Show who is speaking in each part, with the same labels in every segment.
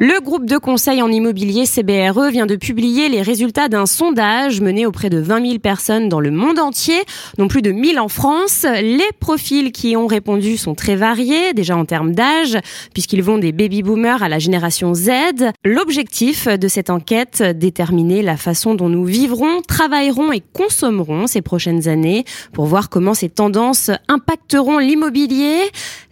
Speaker 1: Le groupe de conseil en immobilier CBRE vient de publier les résultats d'un sondage mené auprès de 20 000 personnes dans le monde entier, non plus de 1000 en France. Les profils qui ont répondu sont très variés, déjà en termes d'âge, puisqu'ils vont des baby-boomers à la génération Z. L'objectif de cette enquête, déterminer la façon dont nous vivrons, travaillerons et consommerons ces prochaines années pour voir comment ces tendances impacteront l'immobilier.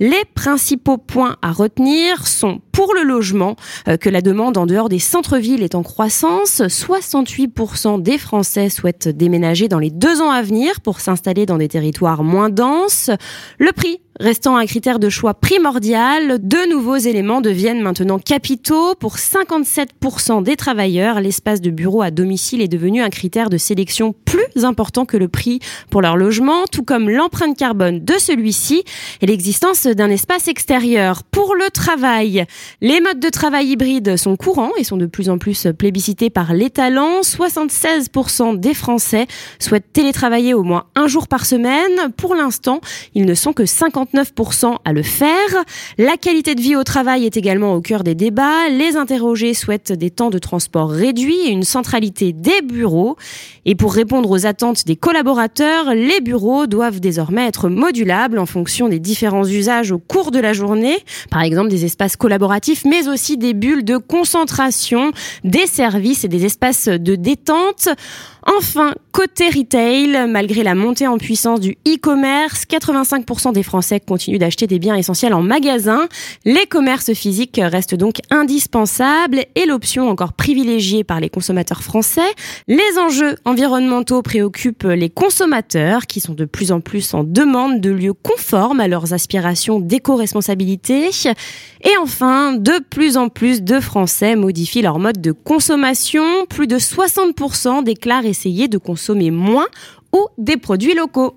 Speaker 1: Les principaux points à retenir sont pour le logement euh, que la demande en dehors des centres-villes est en croissance. 68% des Français souhaitent déménager dans les deux ans à venir pour s'installer dans des territoires moins denses. Le prix Restant un critère de choix primordial, deux nouveaux éléments deviennent maintenant capitaux. Pour 57% des travailleurs, l'espace de bureau à domicile est devenu un critère de sélection plus important que le prix pour leur logement, tout comme l'empreinte carbone de celui-ci et l'existence d'un espace extérieur. Pour le travail, les modes de travail hybrides sont courants et sont de plus en plus plébiscités par les talents. 76% des Français souhaitent télétravailler au moins un jour par semaine. Pour l'instant, ils ne sont que 50 9% à le faire. La qualité de vie au travail est également au cœur des débats. Les interrogés souhaitent des temps de transport réduits et une centralité des bureaux. Et pour répondre aux attentes des collaborateurs, les bureaux doivent désormais être modulables en fonction des différents usages au cours de la journée. Par exemple, des espaces collaboratifs, mais aussi des bulles de concentration, des services et des espaces de détente. Enfin, côté retail, malgré la montée en puissance du e-commerce, 85% des Continuent d'acheter des biens essentiels en magasin. Les commerces physiques restent donc indispensables et l'option encore privilégiée par les consommateurs français. Les enjeux environnementaux préoccupent les consommateurs qui sont de plus en plus en demande de lieux conformes à leurs aspirations d'éco-responsabilité. Et enfin, de plus en plus de Français modifient leur mode de consommation. Plus de 60% déclarent essayer de consommer moins ou des produits locaux.